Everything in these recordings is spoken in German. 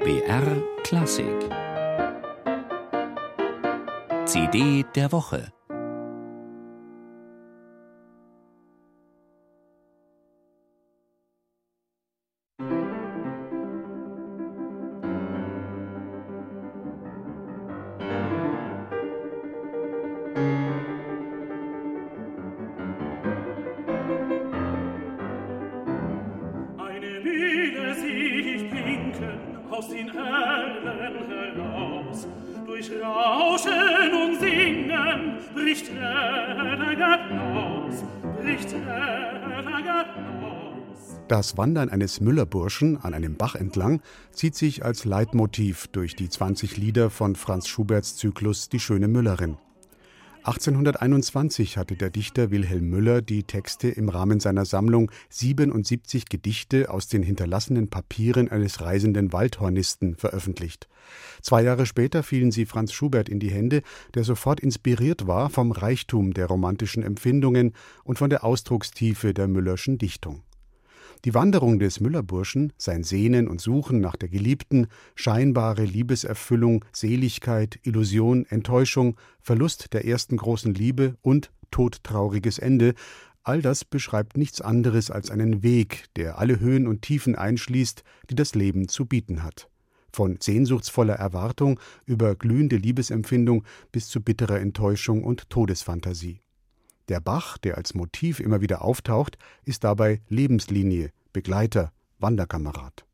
BR Klassik. CD der Woche aus den Erlen heraus. Durch Rauschen und Singen bricht Applaus, bricht Applaus. Das Wandern eines Müllerburschen an einem Bach entlang zieht sich als Leitmotiv durch die 20 Lieder von Franz Schuberts Zyklus Die schöne Müllerin. 1821 hatte der Dichter Wilhelm Müller die Texte im Rahmen seiner Sammlung 77 Gedichte aus den hinterlassenen Papieren eines reisenden Waldhornisten veröffentlicht. Zwei Jahre später fielen sie Franz Schubert in die Hände, der sofort inspiriert war vom Reichtum der romantischen Empfindungen und von der Ausdruckstiefe der Müllerschen Dichtung. Die Wanderung des Müllerburschen, sein Sehnen und Suchen nach der Geliebten, scheinbare Liebeserfüllung, Seligkeit, Illusion, Enttäuschung, Verlust der ersten großen Liebe und todtrauriges Ende, all das beschreibt nichts anderes als einen Weg, der alle Höhen und Tiefen einschließt, die das Leben zu bieten hat. Von sehnsuchtsvoller Erwartung über glühende Liebesempfindung bis zu bitterer Enttäuschung und Todesfantasie. Der Bach, der als Motiv immer wieder auftaucht, ist dabei Lebenslinie, Begleiter, Wanderkamerad.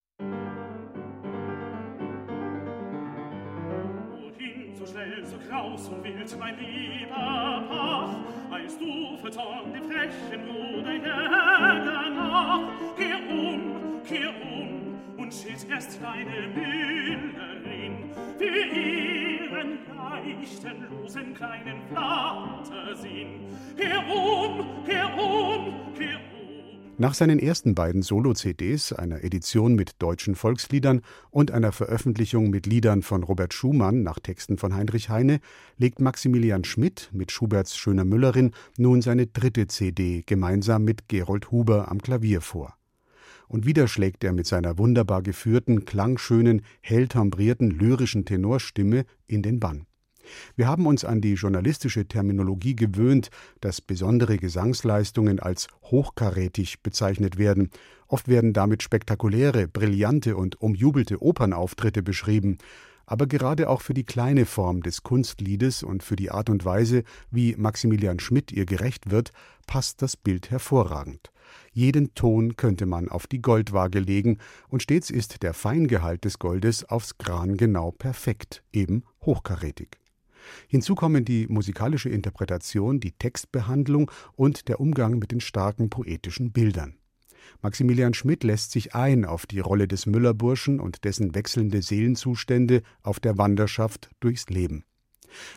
Wohin so schnell, so kraus und wild, mein lieber Bach, eilst du verzorn dem frechen Ruderjäger nach? Kehr um, kehr um und schilt erst deine Müllerin leichten, losen kleinen Flattersinn. Kehr um, kehr. Nach seinen ersten beiden Solo-CDs, einer Edition mit deutschen Volksliedern und einer Veröffentlichung mit Liedern von Robert Schumann nach Texten von Heinrich Heine, legt Maximilian Schmidt mit Schuberts Schöner Müllerin nun seine dritte CD gemeinsam mit Gerold Huber am Klavier vor. Und wieder schlägt er mit seiner wunderbar geführten, klangschönen, hell timbrierten, lyrischen Tenorstimme in den Bann. Wir haben uns an die journalistische Terminologie gewöhnt, dass besondere Gesangsleistungen als hochkarätig bezeichnet werden. Oft werden damit spektakuläre, brillante und umjubelte Opernauftritte beschrieben. Aber gerade auch für die kleine Form des Kunstliedes und für die Art und Weise, wie Maximilian Schmidt ihr gerecht wird, passt das Bild hervorragend. Jeden Ton könnte man auf die Goldwaage legen, und stets ist der Feingehalt des Goldes aufs Gran genau perfekt, eben hochkarätig. Hinzu kommen die musikalische Interpretation, die Textbehandlung und der Umgang mit den starken poetischen Bildern. Maximilian Schmidt lässt sich ein auf die Rolle des Müllerburschen und dessen wechselnde Seelenzustände auf der Wanderschaft durchs Leben.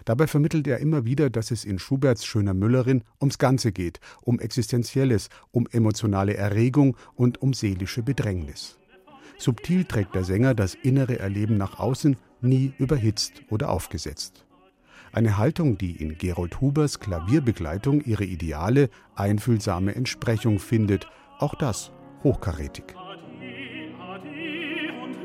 Dabei vermittelt er immer wieder, dass es in Schuberts schöner Müllerin ums Ganze geht, um Existenzielles, um emotionale Erregung und um seelische Bedrängnis. Subtil trägt der Sänger das innere Erleben nach außen, nie überhitzt oder aufgesetzt. Eine Haltung, die in Gerold Hubers Klavierbegleitung ihre ideale, einfühlsame Entsprechung findet. Auch das hochkarätig. Adi, Adi und